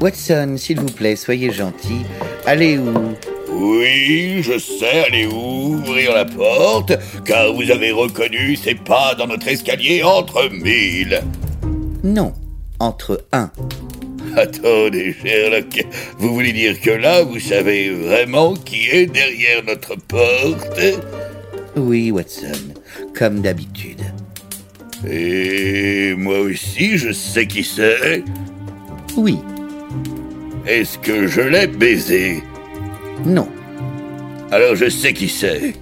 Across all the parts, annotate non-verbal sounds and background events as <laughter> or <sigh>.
Watson, s'il vous plaît, soyez gentil. Allez où? Oui, je sais aller ouvrir la porte, car vous avez reconnu ces pas dans notre escalier entre mille. Non, entre un. Attendez, Sherlock, vous voulez dire que là, vous savez vraiment qui est derrière notre porte? Oui, Watson, comme d'habitude. Et moi aussi, je sais qui c'est. Oui, Est-ce que je l'ai baisé non. Alors je sais qui c'est.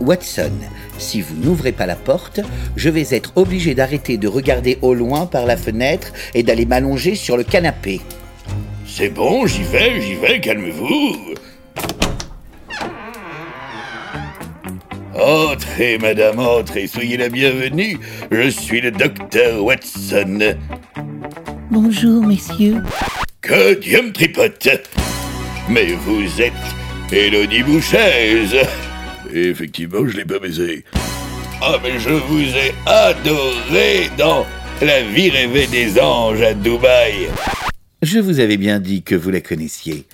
Watson, si vous n'ouvrez pas la porte, je vais être obligé d'arrêter de regarder au loin par la fenêtre et d'aller m'allonger sur le canapé. C'est bon, j'y vais, j'y vais, calmez-vous. Entrez, madame, entrez, soyez la bienvenue. Je suis le docteur Watson. Bonjour, messieurs. Que Dieu me tripote Mais vous êtes Élodie Bouchaise Effectivement, je l'ai pas baisé. Ah, mais je vous ai adoré dans La vie rêvée des anges à Dubaï. Je vous avais bien dit que vous la connaissiez.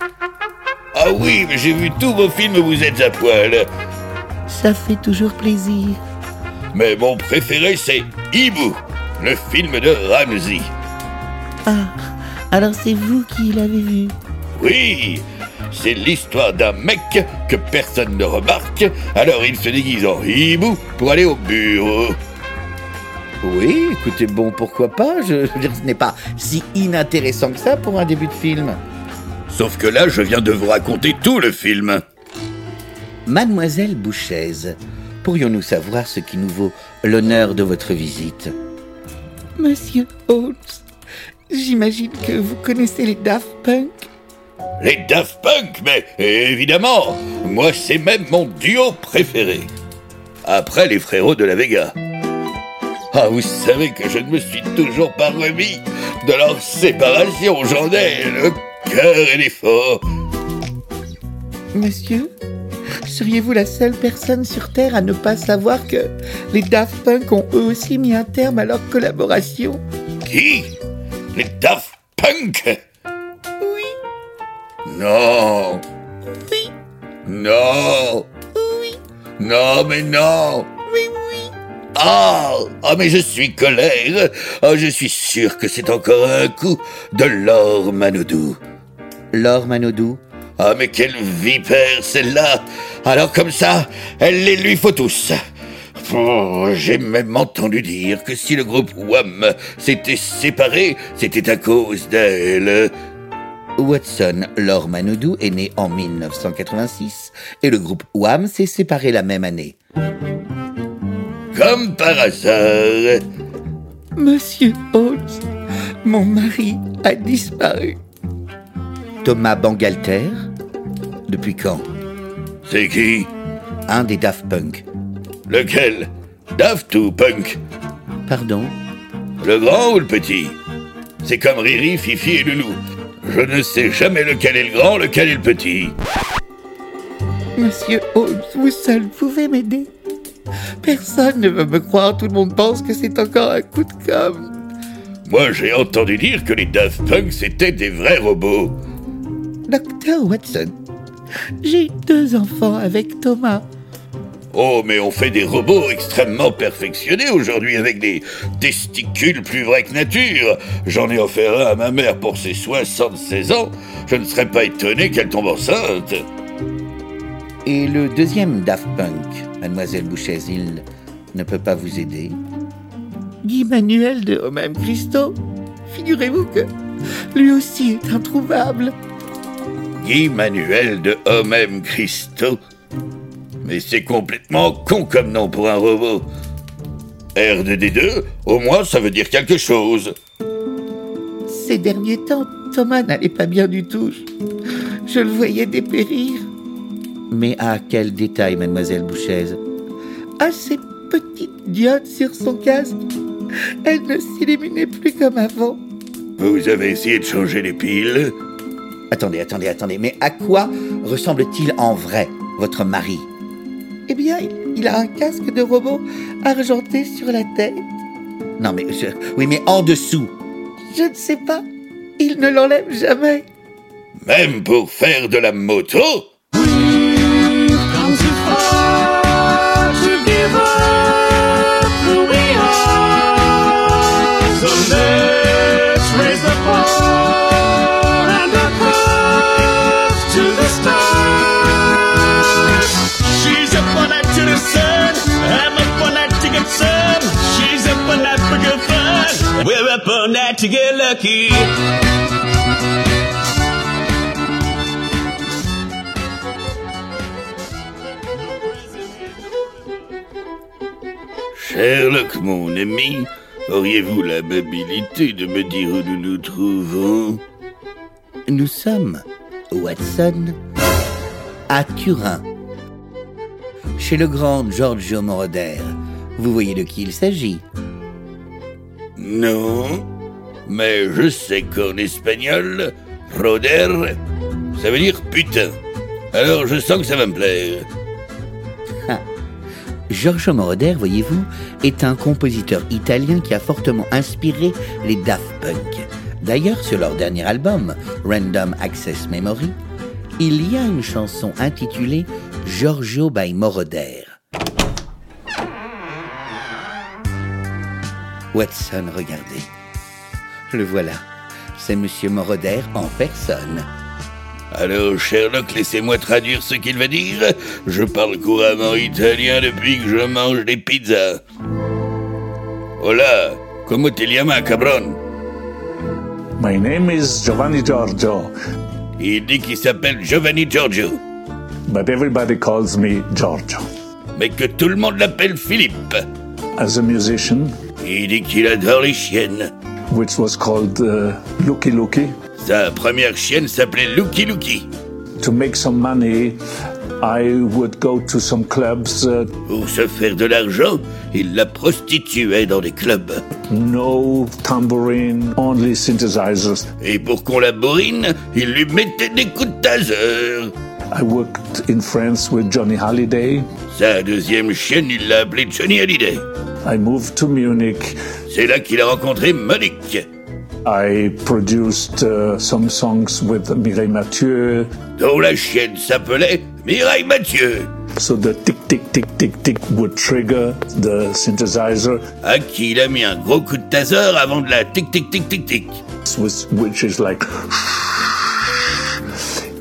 Ah oui, mais j'ai vu tous vos films où vous êtes à poil. Ça fait toujours plaisir. Mais mon préféré, c'est Hibou, le film de Ramsey. Ah, alors c'est vous qui l'avez vu. Oui, c'est l'histoire d'un mec que personne ne remarque, alors il se déguise en hibou pour aller au bureau. Oui, écoutez, bon, pourquoi pas je, je veux dire, ce n'est pas si inintéressant que ça pour un début de film. Sauf que là, je viens de vous raconter tout le film. Mademoiselle Bouchaise, pourrions-nous savoir ce qui nous vaut l'honneur de votre visite? Monsieur Holmes, j'imagine que vous connaissez les Daft Punk Les Daft Punk, mais évidemment, moi c'est même mon duo préféré. Après les frérots de la Vega. Ah, vous savez que je ne me suis toujours pas remis de leur séparation, j'en ai le cœur et l'effort. Monsieur, seriez-vous la seule personne sur Terre à ne pas savoir que les Daft Punk ont eux aussi mis un terme à leur collaboration? Qui? Les Daft Punk? Oui, Non oui, Non oui, Non, mais non oui, oui. Ah Ah, mais je suis colère. Ah, je suis sûr que c'est encore un coup de l'or Manodou. Laure Manodou. Ah, mais quelle vipère celle-là. Alors comme ça, elle les lui faut tous. Oh, J'ai même entendu dire que si le groupe Wham s'était séparé, c'était à cause d'elle. Watson, Laure Manodou est né en 1986 et le groupe Wham s'est séparé la même année. Comme par hasard. Monsieur Holmes, mon mari a disparu. Thomas Bangalter Depuis quand? C'est qui? Un des Daft Punk. Lequel? Daft ou Punk? Pardon? Le grand ou le petit? C'est comme Riri, Fifi et Loulou. Je ne sais jamais lequel est le grand, lequel est le petit. Monsieur Holmes, vous seul pouvez m'aider. Personne ne veut me croire, tout le monde pense que c'est encore un coup de com'. Moi, j'ai entendu dire que les Daft Punk, c'était des vrais robots. Docteur Watson, j'ai eu deux enfants avec Thomas. Oh, mais on fait des robots extrêmement perfectionnés aujourd'hui avec des testicules plus vrais que nature. J'en ai offert un à ma mère pour ses 76 ans. Je ne serais pas étonné qu'elle tombe enceinte. Et le deuxième Daft Punk, mademoiselle Bouchaise, il ne peut pas vous aider? Guy Manuel de Homem Christo Figurez-vous que lui aussi est introuvable. Guy Manuel de Homem Christo. Mais c'est complètement con comme nom pour un robot. R2D2, au moins ça veut dire quelque chose. Ces derniers temps, Thomas n'allait pas bien du tout. Je le voyais dépérir. Mais à quel détail, mademoiselle Bouchaise À ces petites diodes sur son casque. Elle ne s'illuminait plus comme avant. Vous avez essayé de changer les piles? Attendez, attendez, attendez, mais à quoi ressemble-t-il en vrai, votre mari? Eh bien, il- a un casque de robot argenté sur la tête. Non, mais je- oui, mais en dessous, Je ne sais pas. Il ne l'enlève jamais. Même pour faire de la moto up that to get lucky. Mon ami, auriez-vous l'amabilité de me dire où nous nous trouvons? Nous sommes, Watson, à Turin, chez le grand Giorgio Moroder. Vous voyez de qui il s'agit Non, mais je sais qu'en espagnol, roder, ça veut dire putain. Alors je sens que ça va me plaire. Giorgio Moroder, voyez-vous, est un compositeur italien qui a fortement inspiré les Daft Punk. D'ailleurs, sur leur dernier album, Random Access Memory, il y a une chanson intitulée Giorgio by Moroder. Watson, regardez. Le voilà. C'est Monsieur Moroder en personne. Alors, Sherlock, laissez-moi traduire ce qu'il va dire. Je parle couramment italien depuis que je mange des pizzas. Hola, comment te llamas, cabron My name is Giovanni Giorgio, Il dit qu'il s'appelle Giovanni Giorgio, but everybody calls me Giorgio. mais que tout le monde l'appelle Philippe. As a musician, Il dit qu'il adore les chiennes. which was called uh, Lucky Lucky, Sa première chienne s'appelait Lucky Lucky. to make some money, I would go to some clubs, uh, Pour se faire de l'argent, il la prostituait dans des clubs. no tambourine, only synthesizers. Et pour qu'on la bourrine, il lui mettait des coups de taser. I worked in France with Johnny Halliday. Sa deuxième chienne, il l'a appelée Johnny Hallyday. I moved to Munich. C'est là qu'il a rencontré Monique, I produced uh, some songs with Mireille Mathieu. dont la chienne s'appelait Mireille Mathieu, So the tick, tick, tick, tick, tick would trigger the synthesizer, à qui il a mis un gros coup de taser avant de la tic tic tic tic tic. which, which is like,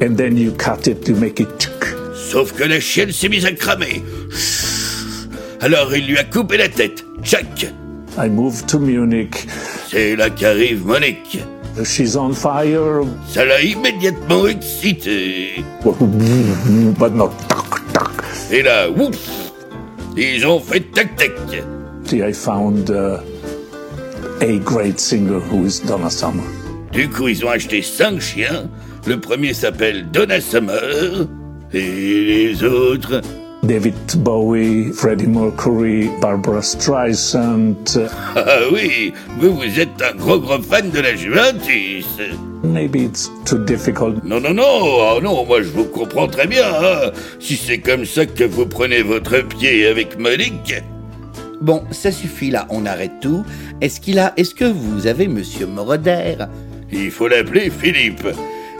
and then you cut it, you make it. tick. Sauf que la chienne s'est mise à cramer. Alors il lui a coupé la tête. Tchac I moved to Munich. C'est là qu'arrive Monique. She's on fire, Ça l'a immédiatement excité. but not tac, tac. Et là, ouf Ils ont fait tac-tac. I found uh, a great singer who is Donna Summer. Du coup, ils ont acheté cinq chiens. Le premier s'appelle Donna Summer. Et les autres... David Bowie, Freddie Mercury, Barbara Streisand. Ah oui, vous, vous êtes un gros gros fan de la Juventus. maybe it's too difficult. Non, non, non, oh non, moi je vous comprends très bien. hein. Si c'est comme ça que vous prenez votre pied avec Monique, Bon, ça suffit là, on arrête tout. Est-ce qu'il a. Est-ce que vous avez Monsieur Moroder? Il faut l'appeler Philippe.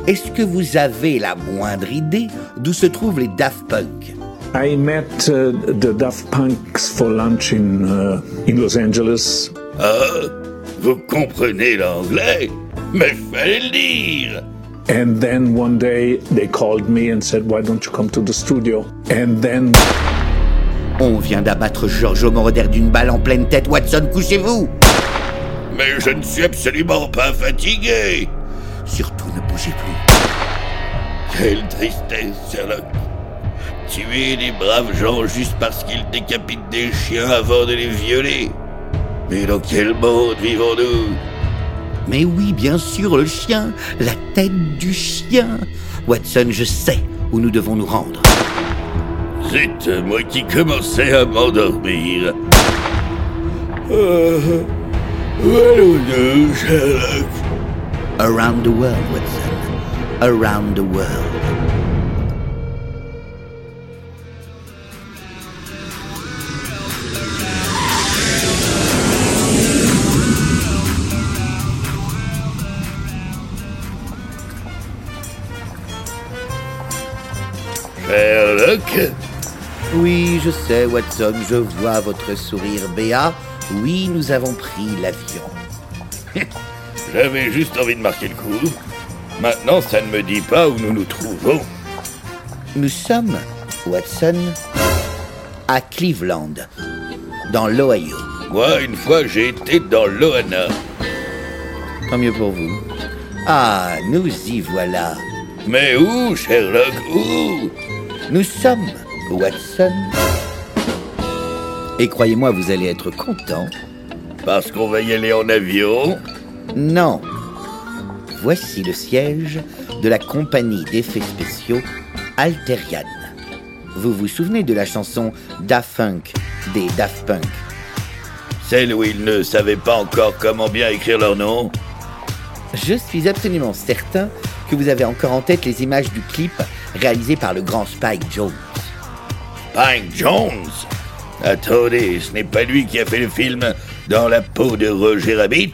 Est-ce que vous avez la moindre idée d'où se trouvent les Daft Punk? I met uh, the Daft Punks for lunch in, uh, in Los Angeles. Ah, vous comprenez l'anglais Mais fallait le dire. And then one day they called me and said, Why don't you come to the studio? And then On vient d'abattre Giorgio Moroder d'une balle en pleine tête. Watson, couchez-vous Mais je ne suis absolument pas fatigué. Surtout ne plus. Quelle tristesse, Sherlock. Tuer les braves gens juste parce qu'ils décapitent des chiens avant de les violer. Mais dans quel monde vivons-nous? Mais oui, bien sûr, le chien, la tête du chien. Watson, je sais où nous devons nous rendre. C'est moi qui commençais à m'endormir. Euh, où allons-nous, Sherlock? Around the world, Watson. Around the world. Sherlock Oui, je sais, Watson, je vois votre sourire Béa. Oui, nous avons pris l'avion. <laughs> J'avais juste envie de marquer le coup. Maintenant, ça ne me dit pas où nous nous trouvons. Nous sommes, Watson, à Cleveland, dans l'Ohio. Moi, une fois, j'ai été dans l'Ohana. Tant mieux pour vous. Ah, nous y voilà. Mais où, Sherlock Où? Nous sommes, Watson. Et croyez-moi, vous allez être content. Parce qu'on va y aller en avion Non. Voici le siège de la compagnie d'effets spéciaux Alterian. Vous vous souvenez de la chanson Daft Punk des Daft Punk? Celle où ils ne savaient pas encore comment bien écrire leur nom Je suis absolument certain que vous avez encore en tête les images du clip réalisé par le grand Spike Jones. Spike Jones Attendez, ce n'est pas lui qui a fait le film Dans la peau de Roger Rabbit?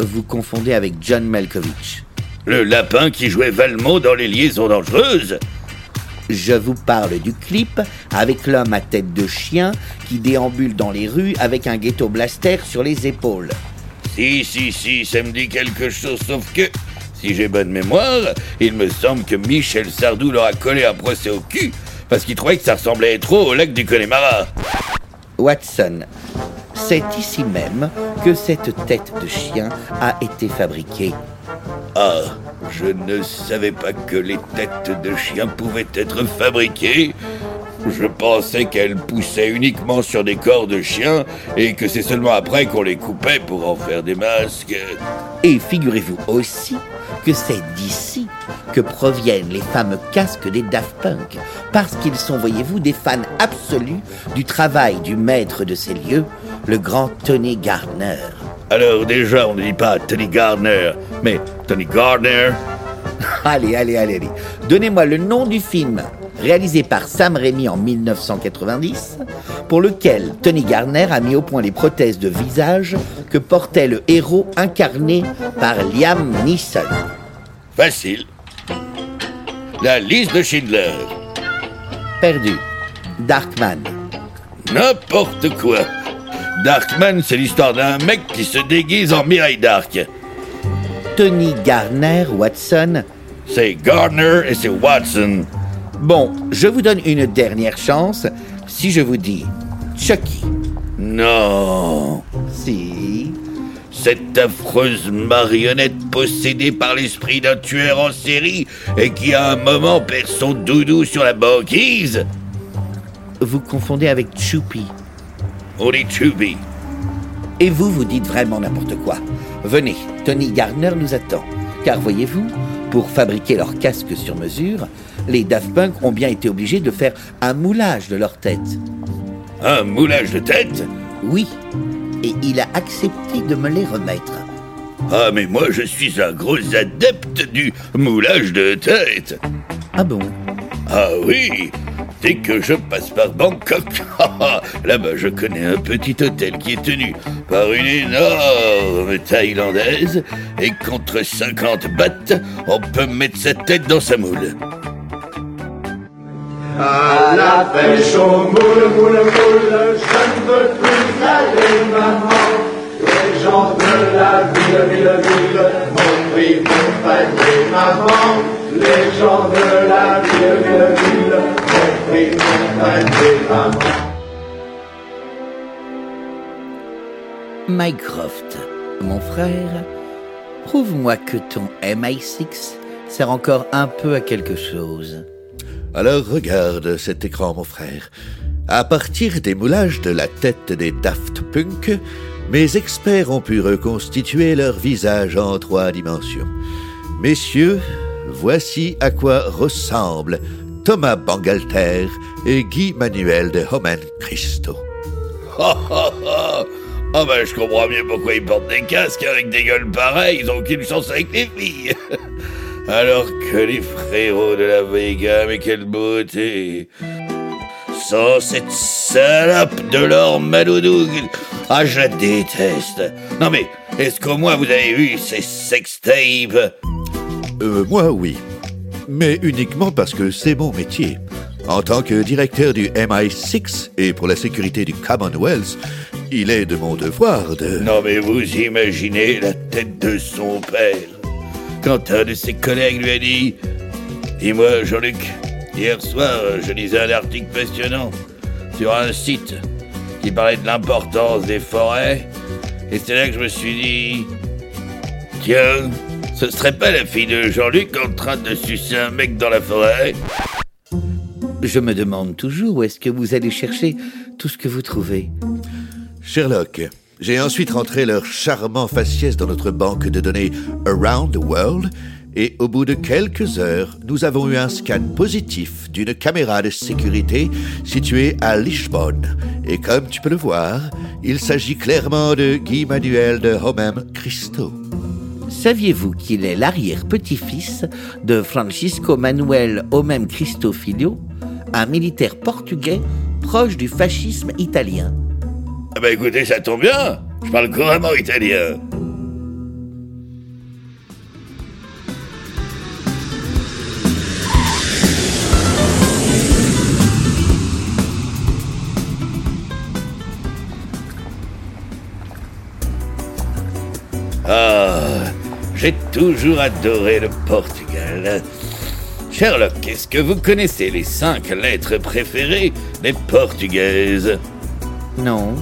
Vous confondez avec John Malkovich. Le lapin qui jouait Valmont dans Les Liaisons Dangereuses Je vous parle du clip avec l'homme à tête de chien qui déambule dans les rues avec un ghetto blaster sur les épaules. Si, si, si, ça me dit quelque chose, sauf que, si j'ai bonne mémoire, il me semble que Michel Sardou leur a collé un procès au cul parce qu'il trouvait que ça ressemblait trop au lac du Connemara. Watson, c'est ici même que cette tête de chien a été fabriquée. Ah, je ne savais pas que les têtes de chien pouvaient être fabriquées. Je pensais qu'elles poussaient uniquement sur des corps de chiens et que c'est seulement après qu'on les coupait pour en faire des masques. Et figurez-vous aussi que c'est d'ici que proviennent les fameux casques des Daft Punk, parce qu'ils sont, voyez-vous, des fans absolus du travail du maître de ces lieux, le grand Tony Gardner. Alors déjà, on ne dit pas Tony Gardner, mais Tony Gardner. <laughs> Allez, allez, allez, allez. Donnez-moi le nom du film réalisé par Sam Raimi en 1990, pour lequel Tony Gardner a mis au point les prothèses de visage que portait le héros incarné par Liam Neeson. Facile. La liste de Schindler. Perdu. Darkman. N'importe quoi. Darkman, c'est l'histoire d'un mec qui se déguise en Mireille Dark. Tony Garner, Watson. C'est Gardner et c'est Watson. Bon, je vous donne une dernière chance si je vous dis Chucky. Non. Si. Cette affreuse marionnette possédée par l'esprit d'un tueur en série et qui à un moment perd son doudou sur la banquise. Vous confondez avec Choupi. Chubby. Et vous, vous dites vraiment n'importe quoi. Venez, Tony Gardner nous attend. Car voyez-vous, pour fabriquer leur casque sur mesure, les Daft Punk ont bien été obligés de faire un moulage de leur tête. Un moulage de tête? Oui, et il a accepté de me les remettre. Ah mais moi je suis un gros adepte du moulage de tête. Ah bon? Ah oui Dès que je passe par Bangkok, <laughs> là-bas je connais un petit hôtel qui est tenu par une énorme Thaïlandaise et contre 50 bahts, on peut mettre sa tête dans sa moule. À la pêche au moule, moule, moule, je ne veux plus aller, maman. Les gens de la ville, ville, ville m'ont pris pour panier, maman. Les gens de la ville, ville, ville Mycroft, mon frère, prouve-moi que ton MI6 sert encore un peu à quelque chose. Alors regarde cet écran, mon frère. À partir des moulages de la tête des Daft Punk, mes experts ont pu reconstituer leur visage en trois dimensions. Messieurs, voici à quoi ressemblent Thomas Bangalter et Guy Manuel de Homan Christo. Ah ah Ah ben je comprends mieux pourquoi ils portent des casques avec des gueules pareilles, ils ont aucune chance avec les filles. <laughs> Alors que les frérots de la Vega, mais quelle beauté Sans cette salope de l'or Malodoug Ah je la déteste Non mais, est-ce qu'au moins vous avez vu ces sextapes? Euh, moi, oui. Mais uniquement parce que c'est mon métier. En tant que directeur du MI6 et pour la sécurité du Commonwealth, il est de mon devoir de... Non mais vous imaginez la tête de son père quand un de ses collègues lui a dit Dis-moi Jean-Luc, hier soir je lisais un article passionnant sur un site qui parlait de l'importance des forêts et c'est là que je me suis dit Tiens, ce serait pas la fille de Jean-Luc en train de sucer un mec dans la forêt Je me demande toujours où est-ce que vous allez chercher tout ce que vous trouvez. Sherlock, j'ai ensuite rentré leur charmant faciès dans notre banque de données Around the World et au bout de quelques heures, nous avons eu un scan positif d'une caméra de sécurité située à Lisbonne. Et comme tu peux le voir, il s'agit clairement de Guy Manuel de Homem Christo. Saviez-vous qu'il est l'arrière-petit-fils de Francisco Manuel Homem Cristo Filho, un militaire portugais proche du fascisme italien? Ah bah écoutez, ça tombe bien. Je parle couramment italien j'ai toujours adoré le Portugal. Sherlock, est-ce que vous connaissez les cinq lettres préférées des Portugaises? Non.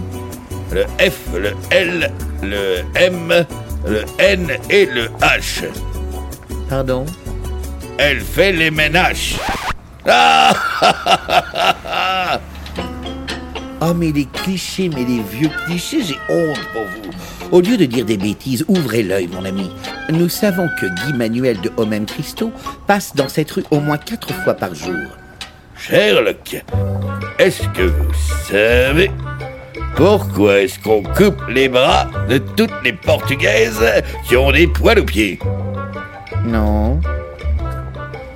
Le F, le L, le M, le N et le H. Pardon? Elle fait les ménages. Ah Oh mais les clichés, mais les vieux clichés, j'ai honte pour vous. Au lieu de dire des bêtises, ouvrez l'œil, mon ami. Nous savons que Guy Manuel de Homem Christo passe dans cette rue au moins quatre fois par jour. Sherlock, est-ce que vous savez pourquoi est-ce qu'on coupe les bras de toutes les Portugaises qui ont des poils aux pieds? Non.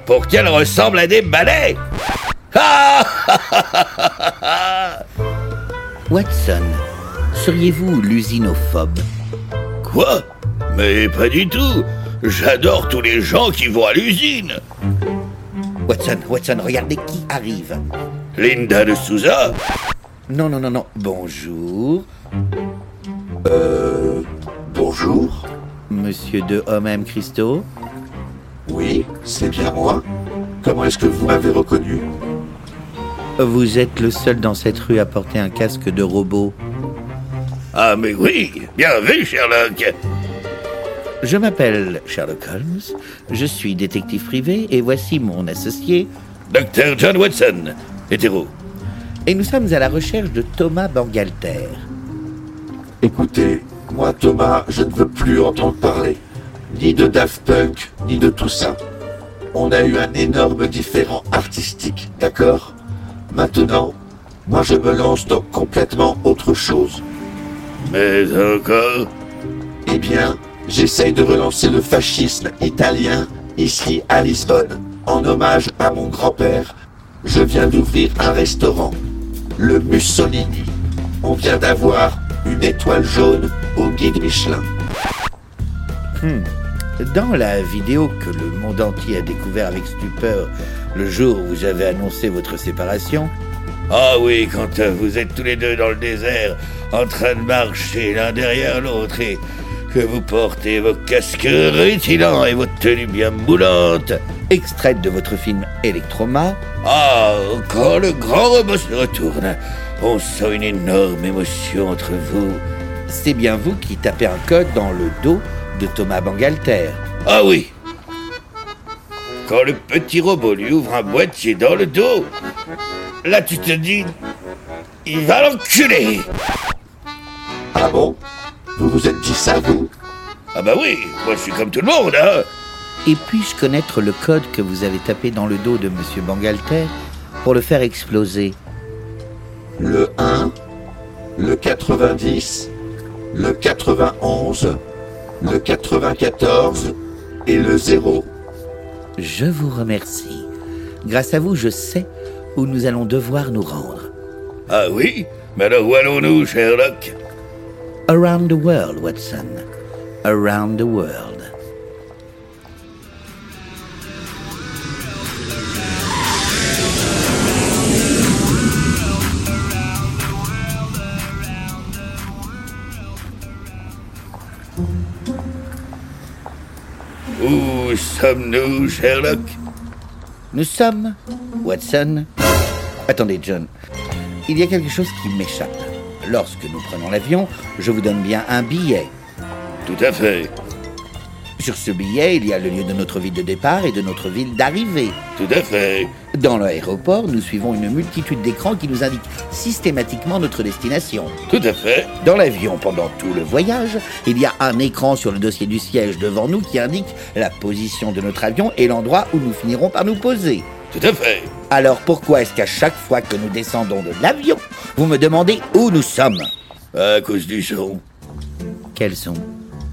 Pour qu'elles ressemblent à des balais Ah <laughs> Watson, seriez-vous lusinophobe Quoi? Mais pas du tout J'adore tous les gens qui vont à l'usine Watson, Watson, regardez qui arrive. Linda de Souza Non, non, non, non. Bonjour, Bonjour. monsieur de Homem Christo. Oui, c'est bien moi. Comment est-ce que vous m'avez reconnu? Vous êtes le seul dans cette rue à porter un casque de robot. Ah mais oui Bien vu Sherlock Je m'appelle Sherlock Holmes, je suis détective privé et voici mon associé. Dr John Watson, hétéro. Et nous sommes à la recherche de Thomas Bangalter. Écoutez, moi Thomas, je ne veux plus entendre parler. Ni de Daft Punk, ni de tout ça. On a eu un énorme différent artistique, d'accord? Maintenant, moi je me lance dans complètement autre chose. Mais encore Eh bien, j'essaye de relancer le fascisme italien ici à Lisbonne, en hommage à mon grand-père. Je viens d'ouvrir un restaurant, le Mussolini. On vient d'avoir une étoile jaune au guide Michelin. Dans la vidéo que le monde entier a découvert avec stupeur le jour où vous avez annoncé votre séparation, Ah oui, quand euh, vous êtes tous les deux dans le désert, en train de marcher l'un derrière l'autre et que vous portez vos casques rutilants et votre tenue bien moulante. extraite de votre film Electroma, Ah, quand le grand robot se retourne, on sent une énorme émotion entre vous. c'est bien vous qui tapez un code dans le dos de Thomas Bangalter. Ah oui Quand le petit robot lui ouvre un boîtier dans le dos, là tu te dis... Il va l'enculer. Ah bon? Vous vous êtes dit ça, vous? Ah bah oui, moi je suis comme tout le monde, hein. Et puis-je connaître le code que vous avez tapé dans le dos de Monsieur Bangalter pour le faire exploser? Le 1, le 90, le 91, le 94 et le 0. Je vous remercie. Grâce à vous, je sais où nous allons devoir nous rendre. Ah oui? Mais alors où allons-nous, Sherlock Around the world, Watson. Around the world. Où sommes-nous, Sherlock nous sommes, Watson. Attendez, John. Il y a quelque chose qui m'échappe. Lorsque nous prenons l'avion, je vous donne bien un billet. Tout à fait, Sur ce billet, il y a le lieu de notre ville de départ et de notre ville d'arrivée. tout à fait. Dans l'aéroport, nous suivons une multitude d'écrans qui nous indiquent systématiquement notre destination. Tout à fait. Dans l'avion, pendant tout le voyage, il y a un écran sur le dossier du siège devant nous qui indique la position de notre avion et l'endroit où nous finirons par nous poser. Tout à fait. Alors pourquoi est-ce qu'à chaque fois que nous descendons de l'avion, vous me demandez où nous sommes? À cause du son. Quels sont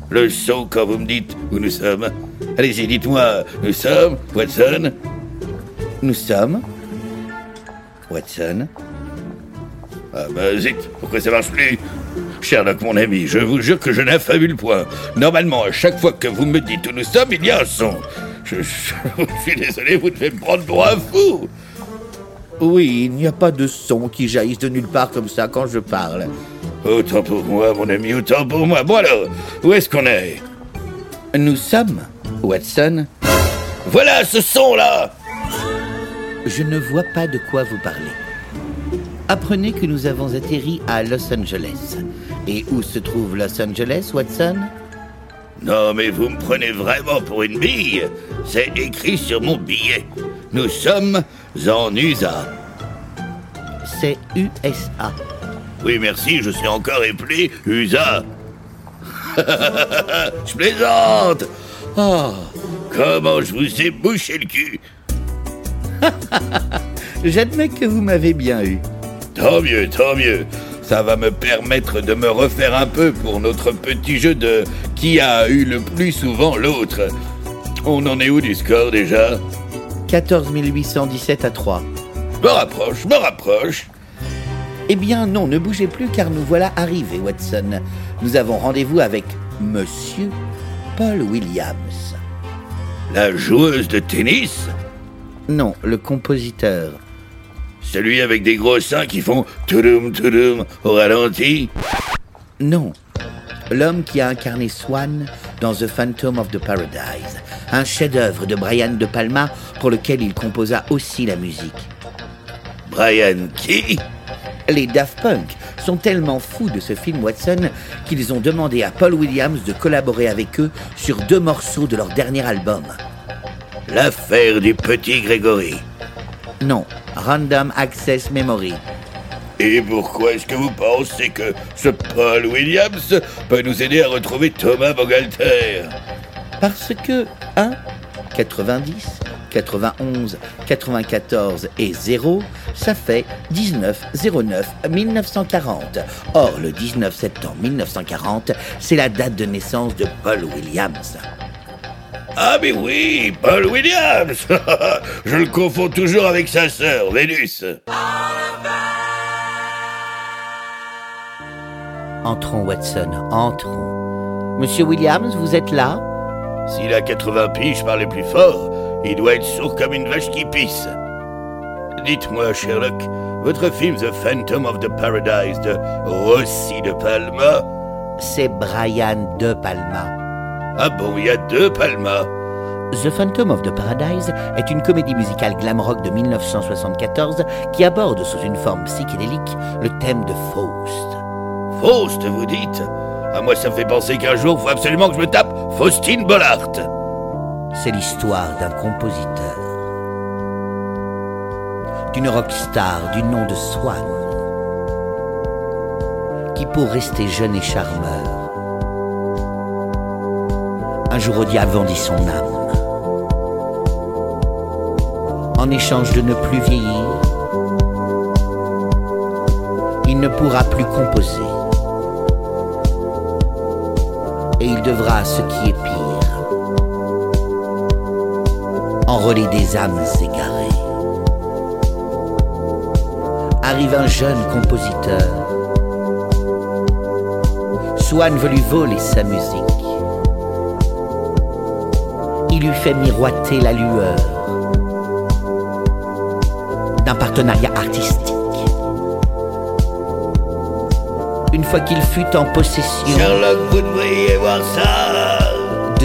Le son quand vous me dites où nous sommes. Allez-y, dites-moi, nous sommes, Watson Nous sommes Watson Ah bah zut, pourquoi ça marche plus? Sherlock, mon ami, je vous jure que je n'affabule point. Normalement, à chaque fois que vous me dites où nous sommes, il y a un son. Je, je- je <laughs> suis désolé, vous devez me prendre pour un fou. Oui, il n'y a pas de son qui jaillisse de nulle part comme ça quand je parle. Autant pour moi, mon ami, autant pour moi. Bon alors, où est-ce qu'on est? Nous sommes, Watson, Voilà ce son-là je ne vois pas de quoi vous parlez. Apprenez que nous avons atterri à Los Angeles. Et où se trouve Los Angeles, Watson? Non, mais vous me prenez vraiment pour une bille. C'est écrit sur mon billet. Nous sommes en USA. C'est USA. Oui, merci, je suis encore épelé, USA. <laughs> je plaisante. Oh, comment je vous ai bouché le cul. <laughs> J'admets que vous m'avez bien eu. Tant mieux, tant mieux. Ça va me permettre de me refaire un peu pour notre petit jeu de qui a eu le plus souvent l'autre. On en est où du score déjà? 14 817 à 3. Je me rapproche, je me rapproche. Eh bien non, ne bougez plus car nous voilà arrivés, Watson. Nous avons rendez-vous avec Monsieur Paul Williams. La joueuse de tennis? Non, le compositeur. Celui avec des gros seins qui font toudoum toudoum au ralenti? Non, l'homme qui a incarné Swan dans The Phantom of the Paradise, un chef-d'œuvre de Brian De Palma pour lequel il composa aussi la musique. Brian qui? Les Daft Punk sont tellement fous de ce film Watson qu'ils ont demandé à Paul Williams de collaborer avec eux sur deux morceaux de leur dernier album. L'affaire du petit Grégory. Non, Random Access Memory. Et pourquoi est-ce que vous pensez que ce Paul Williams peut nous aider à retrouver Thomas Bogalter? Parce que 1, 90, 91, 94 et 0, ça fait 19 09 1940. Or, le 19 septembre 1940, c'est la date de naissance de Paul Williams. Ah mais oui, Paul Williams <laughs> Je le confonds toujours avec sa sœur, Vénus. Entrons, Watson, entrons. Monsieur Williams, vous êtes là? S'il a 80 piges par les plus forts, il doit être sourd comme une vache qui pisse. Dites-moi, Sherlock, votre film The Phantom of the Paradise de Rossi de Palma? C'est Brian De Palma. Ah bon, il y a deux Palma The Phantom of the Paradise est une comédie musicale glam rock de 1974 qui aborde sous une forme psychédélique le thème de Faust. Faust, vous dites? À moi, ça me fait penser qu'un jour, faut absolument que je me tape Faustine Bollard. C'est l'histoire d'un compositeur, d'une rockstar du nom de Swan, qui pour rester jeune et charmeur, un jour au diable vendit son âme. En échange de ne plus vieillir, il ne pourra plus composer. Et il devra, ce qui est pire, enrôler des âmes égarées. Arrive un jeune compositeur. Swan veut lui voler sa musique. Il lui fait miroiter la lueur d'un partenariat artistique. Une fois qu'il fut en possession Sherlock, vous devriez voir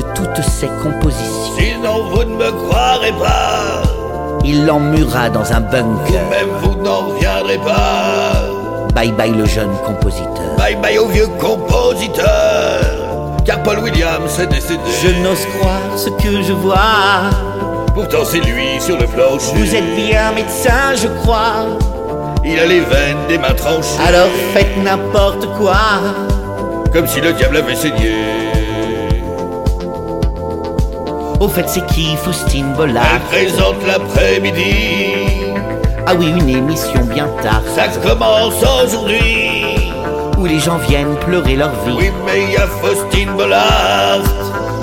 de toutes ses compositions. Sinon vous ne me croirez pas. Il l'emmura dans un bunker. Même vous n'en reviendrez pas. Bye bye le jeune compositeur. Bye bye au vieux compositeur. Car Paul Williams est décédé. Je n'ose croire ce que je vois. Pourtant c'est lui sur le plancher. Vous êtes bien médecin, je crois. Il a les veines des mains tranchées. Alors faites n'importe quoi. Comme si le diable avait saigné. Au fait, c'est qui Faustine Elle Bollard présente l'après-midi. Ah oui, une émission bien tard. Ça commence aujourd'hui. Où les gens viennent pleurer leur vie. Oui, mais il y a Faustine Bollard.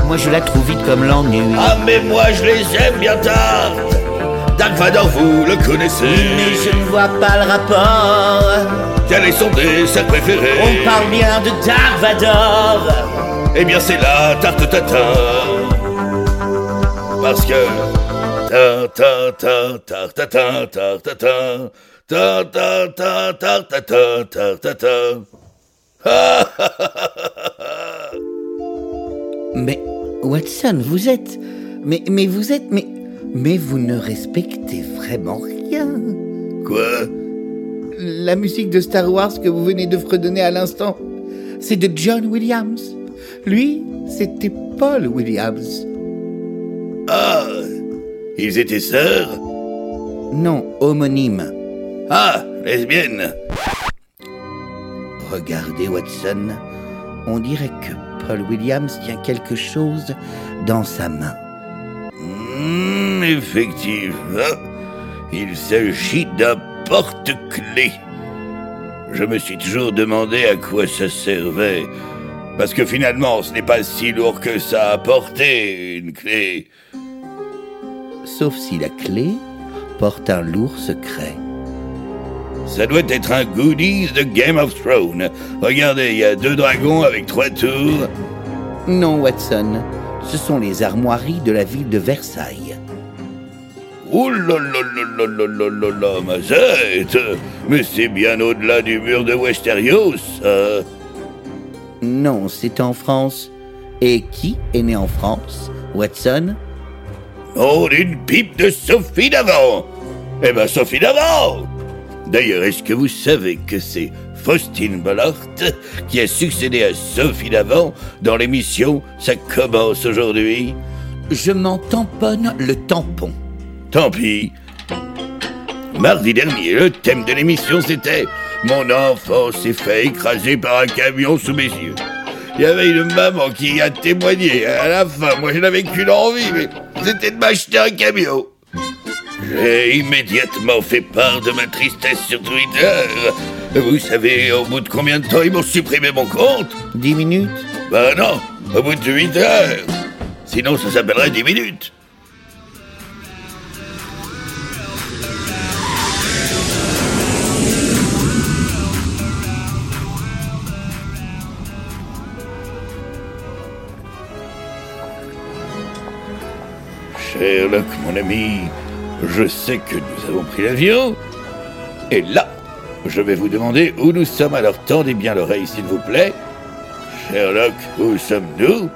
Moi, je la trouve vite comme l'ennui. Ah, mais moi je les aime bien tard. Dark Vador, vous le connaissez. Mais je ne vois pas le rapport. Quel est son dessert préféré On parle bien de Dark Vador. Eh bien, c'est la tarte tatin. Parce que. Ta ta ta ta ta ta ta ta ta ta ta ta ta ta ta ta ta ta. Mais Watson, vous êtes. Mais, mais vous êtes. Mais, mais vous ne respectez vraiment rien. Quoi La musique de Star Wars que vous venez de fredonner à l'instant, c'est de John Williams. Lui, c'était Paul Williams. Ah Ils étaient sœurs Non, homonyme. Ah Lesbiennes Regardez, Watson, on dirait que Paul Williams tient quelque chose dans sa main. Hmm, effectivement, il s'agit d'un porte-clés. Je me suis toujours demandé à quoi ça servait. Parce que finalement, ce n'est pas si lourd que ça à porter, une clé sauf si la clé porte un lourd secret. Ça doit être un goodies de Game of Thrones. Regardez, il y a deux dragons avec trois tours. Non, Watson. Ce sont les armoiries de la ville de Versailles. Oh là là là là là là là, ma zette Mais c'est bien au-delà du mur de Westeros, Non, c'est en France. Et qui est né en France, Watson? Oh, d'une pipe de Sophie d'avant Eh ben, Sophie d'avant D'ailleurs, est-ce que vous savez que c'est Faustine Bollard qui a succédé à Sophie d'avant dans l'émission Ça commence aujourd'hui? Je m'en tamponne le tampon. Tant pis. Mardi dernier, le thème de l'émission c'était Mon enfant s'est fait écraser par un camion sous mes yeux. Il y avait une maman qui a témoigné. À la fin, moi je n'avais qu'une envie, mais c'était de m'acheter un camion. J'ai immédiatement fait part de ma tristesse sur Twitter. Vous savez au bout de combien de temps ils m'ont supprimé mon compte? Dix minutes Ben non, au bout de 8 heures. Sinon ça s'appellerait 10 minutes. Sherlock, mon ami, je sais que nous avons pris l'avion. Et là, je vais vous demander où nous sommes. Alors tendez bien l'oreille, s'il vous plaît. Sherlock, où sommes-nous?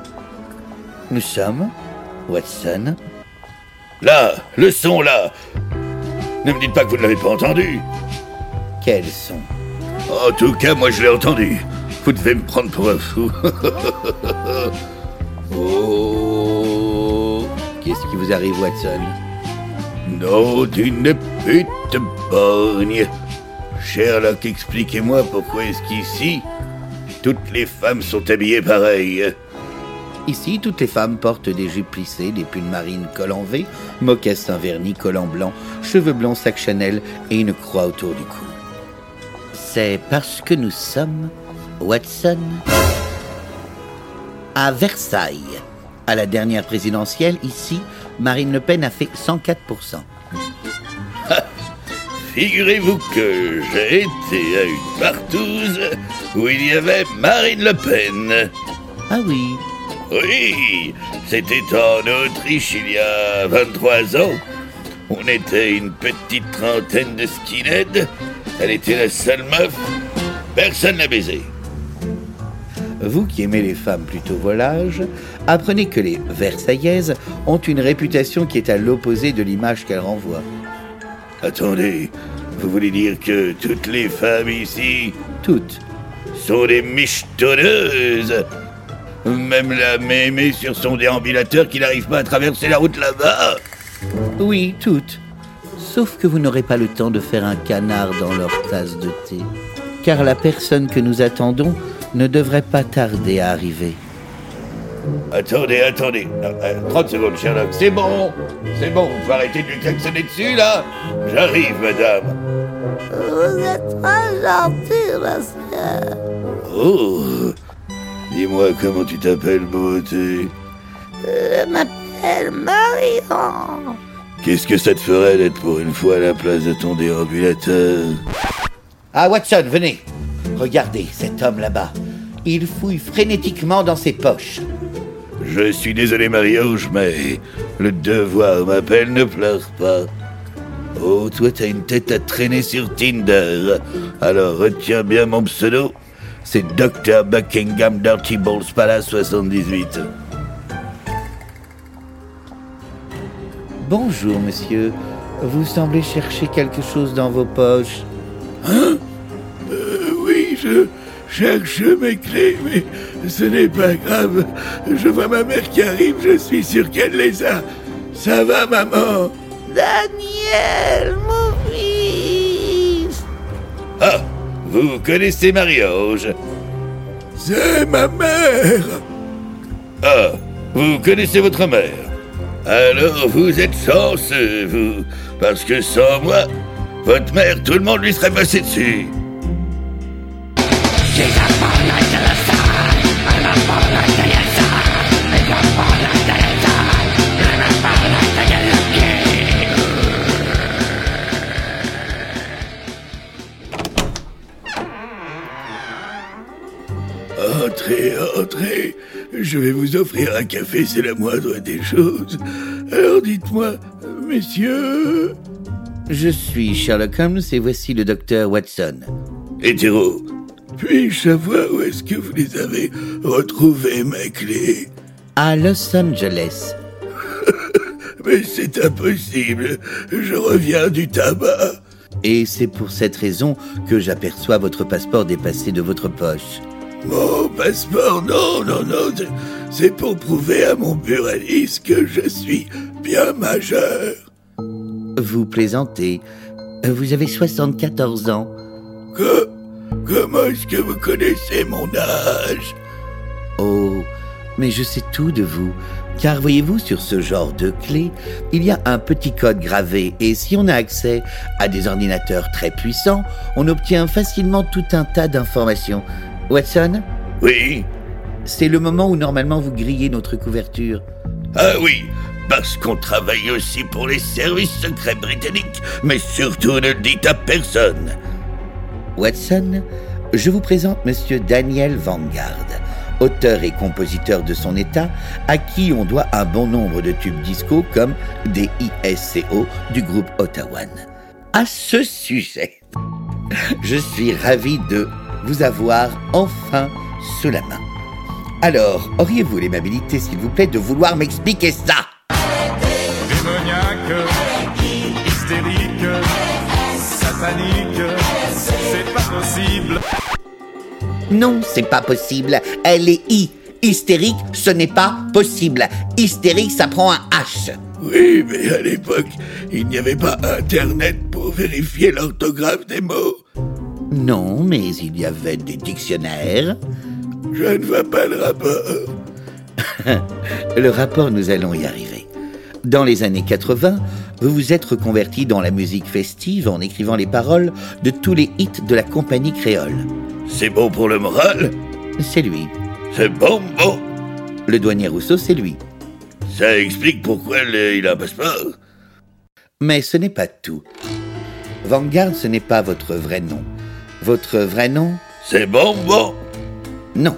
Nous sommes, Watson, Là, le son là. Ne me dites pas que vous ne l'avez pas entendu. quels sont En tout cas, moi je l'ai entendu. Vous devez me prendre pour un fou. <laughs> oh. Qu'est-ce qui vous arrive, Watson? Non, d'une pute borgne. Sherlock, expliquez-moi pourquoi est-ce qu'ici, toutes les femmes sont habillées pareil. Ici, toutes les femmes portent des jupes plissées, des pulls marines col en V, mocassins vernis, collant blanc, cheveux blonds, sac Chanel et une croix autour du cou. C'est parce que nous sommes, Watson, à Versailles. À la dernière présidentielle, ici, Marine Le Pen a fait 104%. <laughs> Figurez-vous que j'ai été à une partouze où il y avait Marine Le Pen. Ah oui, Oui, c'était en Autriche il y a 23 ans. On était une petite trentaine de skinheads. Elle était la seule meuf. Personne n'a baisé. Vous qui aimez les femmes plutôt volages, apprenez que les Versaillaises ont une réputation qui est à l'opposé de l'image qu'elles renvoient. Attendez, vous voulez dire que toutes les femmes ici Toutes. sont des michetonneuses Même la mémé sur son déambulateur qui n'arrive pas à traverser la route là-bas Oui, toutes. Sauf que vous n'aurez pas le temps de faire un canard dans leur tasse de thé. Car la personne que nous attendons ne devrait pas tarder à arriver. Attendez, attendez. Euh, euh, 30 secondes, Sherlock. C'est bon C'est bon, vous pouvez arrêter de lui klaxonner dessus, là J'arrive, madame. Vous êtes très gentil, monsieur. Oh Dis-moi comment tu t'appelles, beauté? Je m'appelle Marion. Qu'est-ce que ça te ferait d'être pour une fois à la place de ton déambulateur Ah, Watson, venez. Regardez cet homme là-bas. Il fouille frénétiquement dans ses poches. Je suis désolé, Marie-Auge, mais le devoir m'appelle, ne pleure pas. Oh, toi, t'as une tête à traîner sur Tinder. Alors retiens bien mon pseudo. C'est Dr. Buckingham Dirty Balls Palace 78. Bonjour, monsieur. Vous semblez chercher quelque chose dans vos poches. oui, je cherche mes clés, mais ce n'est pas grave. Je vois ma mère qui arrive, je suis sûr qu'elle les a. Ça va, maman? Daniel, mon fils. Ah, vous connaissez Marie-Auge C'est ma mère Ah, vous connaissez votre mère? Alors vous êtes chanceux, vous, parce que sans moi, votre mère, tout le monde lui serait passé dessus. Entrez, entrez. Je vais vous offrir un café, c'est la moindre des choses. Alors dites-moi, messieurs. Je suis Sherlock Holmes et voici le docteur Watson. Hétéro, puis-je savoir où est-ce que vous les avez retrouvés, mes clés? À Los Angeles. <laughs> Mais c'est impossible. Je reviens du tabac. Et c'est pour cette raison que j'aperçois votre passeport dépassé de votre poche. Mon passeport, non, non, non. c'est- C'est pour prouver à mon buraliste que je suis bien majeur. Vous plaisantez. Vous avez 74 ans. Que, comment est-ce que vous connaissez mon âge? Oh, mais je sais tout de vous. Car voyez-vous, sur ce genre de clé, il y a un petit code gravé et si on a accès à des ordinateurs très puissants, on obtient facilement tout un tas d'informations. Watson, Oui? c'est le moment où normalement vous grillez notre couverture. Ah oui, parce qu'on travaille aussi pour les services secrets britanniques, mais surtout ne le dites à personne. Watson, je vous présente Monsieur Daniel Vanguard, auteur et compositeur de son état, à qui on doit un bon nombre de tubes disco comme des ISCO du groupe Ottawan. À ce sujet, je suis ravi de vous avoir enfin sous la main. Alors, auriez-vous l'aimabilité, s'il vous plaît, de vouloir m'expliquer ça? Possible. Non, c'est pas possible. Elle est I. Hystérique, ce n'est pas possible. Hystérique, ça prend un H. Oui, mais à l'époque, il n'y avait pas Internet pour vérifier l'orthographe des mots. Non, mais il y avait des dictionnaires. Je ne vois pas le rapport. <laughs> Le rapport, nous allons y arriver. Dans les années 80, vous vous êtes reconverti dans la musique festive en écrivant les paroles de tous les hits de la compagnie créole. C'est bon pour le moral C'est lui. C'est bon, bon. Le douanier Rousseau, c'est lui. Ça explique pourquoi le- il a un passeport. Mais ce n'est pas tout. Vanguard, ce n'est pas votre vrai nom. Votre vrai nom? C'est bon, bon. Non.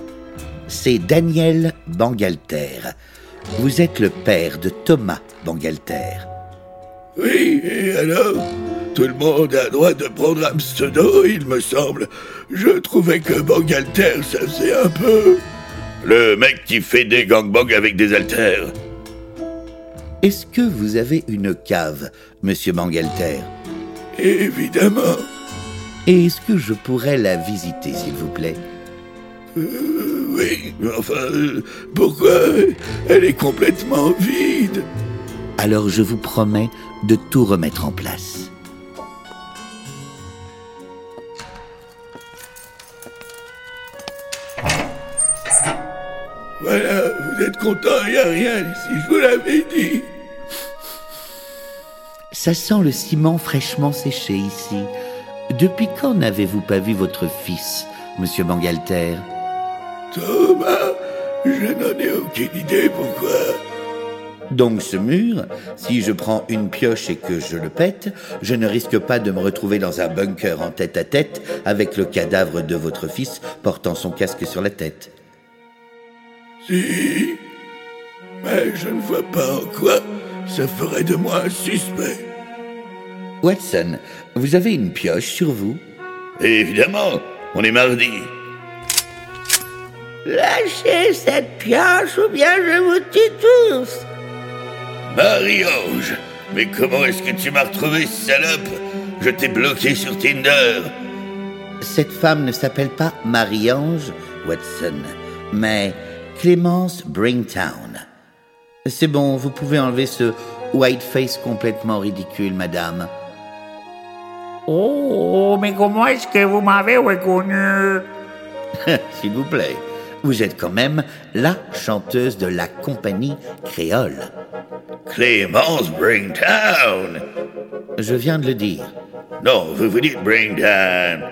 C'est Daniel Bangalter. Vous êtes le père de Thomas Bangalter. Oui, et alors? Tout le monde a droit de prendre un pseudo, il me semble. Je trouvais que Bangalter, ça faisait un peu... Le mec qui fait des gangbangs avec des haltères. Est-ce que vous avez une cave, monsieur Bangalter? Évidemment. Et est-ce que je pourrais la visiter, s'il vous plaît? Euh, oui, mais enfin, euh, pourquoi? Elle est complètement vide. Alors je vous promets de tout remettre en place. Voilà, vous êtes content, il n'y a rien ici, je vous l'avais dit. Ça sent le ciment fraîchement séché ici. Depuis quand n'avez-vous pas vu votre fils, monsieur Bangalter Thomas, je n'en ai aucune idée pourquoi? Donc ce mur, si je prends une pioche et que je le pète, je ne risque pas de me retrouver dans un bunker en tête à tête avec le cadavre de votre fils portant son casque sur la tête. Si, mais je ne vois pas en quoi ça ferait de moi un suspect. Watson, vous avez une pioche sur vous? Évidemment, on est mardi. Lâchez cette pioche ou bien je vous tue tous. Marie-Ange, mais comment est-ce que tu m'as retrouvé, salope? Je t'ai bloqué sur Tinder. Cette femme ne s'appelle pas Marie-Ange Watson, mais Clémence Bringtown. C'est bon, vous pouvez enlever ce white face complètement ridicule, madame. Oh, mais comment est-ce que vous m'avez reconnu? <laughs> S'il vous plaît, vous êtes quand même la chanteuse de la compagnie créole. Clémence Bringtown. Je viens de le dire. Non, vous vous dites Bringtown.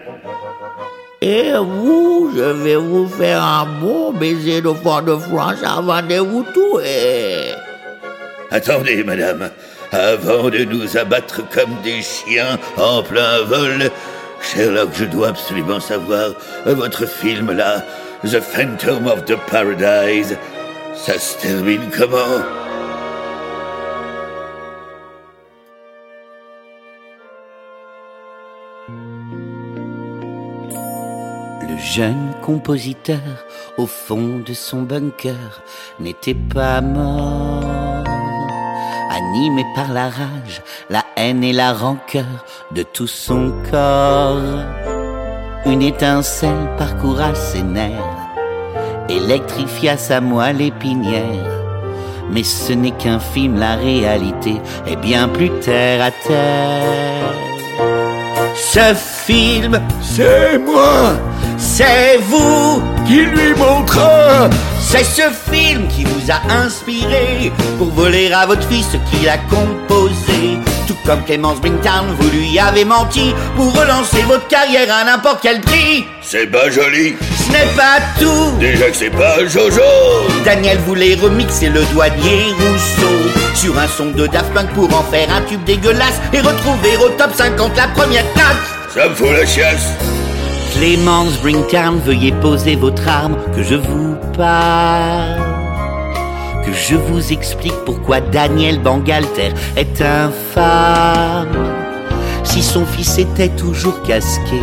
Et vous, je vais vous faire un bon baiser de fond de France avant de vous tuer. Attendez, madame, avant de nous abattre comme des chiens en plein vol, Sherlock, je dois absolument savoir votre film là, The Phantom of the Paradise. Ça se termine comment? Le jeune compositeur, au fond de son bunker, n'était pas mort. Animé par la rage, la haine et la rancœur de tout son corps, une étincelle parcoura ses nerfs, électrifia sa moelle épinière. Mais ce n'est qu'un film, la réalité est bien plus terre à terre. Ce film, C'est moi c'est vous qui lui montre C'est ce film qui vous a inspiré pour voler à votre fils ce qu'il a composé. Tout comme Clémence Bringtown, vous lui avez menti pour relancer votre carrière à n'importe quel prix. C'est pas joli. Ce n'est pas tout. Déjà que c'est pas Jojo. Daniel voulait remixer le douanier Rousseau sur un son de Daft Punk pour en faire un tube dégueulasse et retrouver au top 50 la première place. Ça me fout la chiasse. Clémence Bringtown, veuillez poser votre arme, que je vous parle. Que je vous explique pourquoi Daniel Bangalter est infâme. Si son fils était toujours casqué,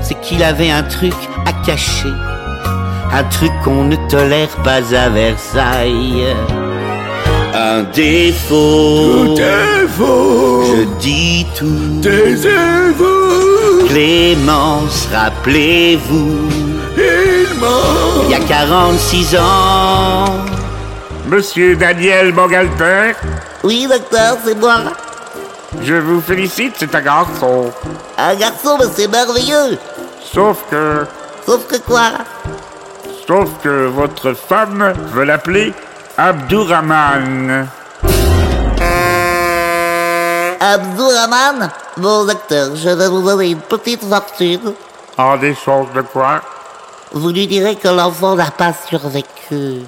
c'est qu'il avait un truc à cacher. Un truc qu'on ne tolère pas à Versailles. Un défaut. Faux. Je dis tout. Taisez-vous. Clémence, rappelez-vous, Il ment. il y a 46 ans, Monsieur Daniel Bogalter, Oui, docteur, c'est moi. je vous félicite, c'est un garçon. Un garçon, mais c'est merveilleux. Sauf que, Sauf que quoi? sauf que votre femme veut l'appeler Abdourahman. Abdourahman Bon, docteur, je vais vous donner une petite fortune. En échange de quoi? Vous lui direz que l'enfant n'a pas survécu.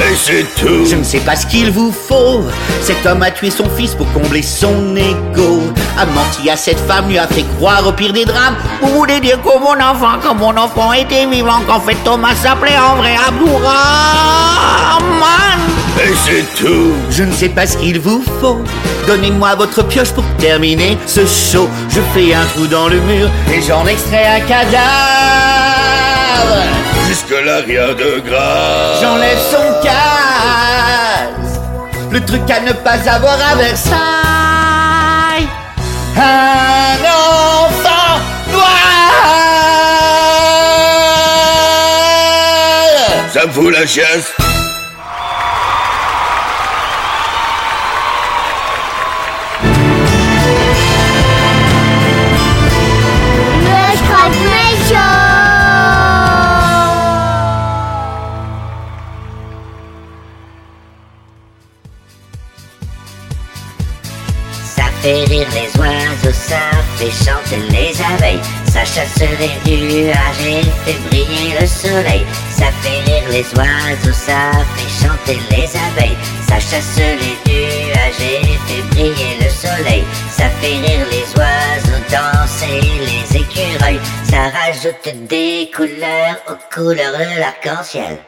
Et c'est tout. je ne sais pas ce qu'il vous faut. Cet homme a tué son fils pour combler son ego. A menti à cette femme, lui a fait croire au pire des drames. Vous voulez dire que mon enfant, que mon enfant était vivant, qu'en fait Thomas s'appelait en vrai Abdourahman? Et c'est tout. Je ne sais pas ce qu'il vous faut. Donnez-moi votre pioche pour terminer ce show. Je fais un trou dans le mur et j'en extrais un cadavre. Jusque-là, rien de grave. J'enlève son casque. Le truc à ne pas avoir à Versailles. Un enfant noir. Ça me fout la chiasse. Fait rire les oiseaux, ça fait chanter les abeilles, ça chasse les nuages et fait briller le soleil. Ça fait rire les oiseaux, ça fait chanter les abeilles, ça chasse les nuages et fait briller le soleil. Ça fait rire les oiseaux, danser les écureuils, ça rajoute des couleurs aux couleurs de l'arc-en-ciel.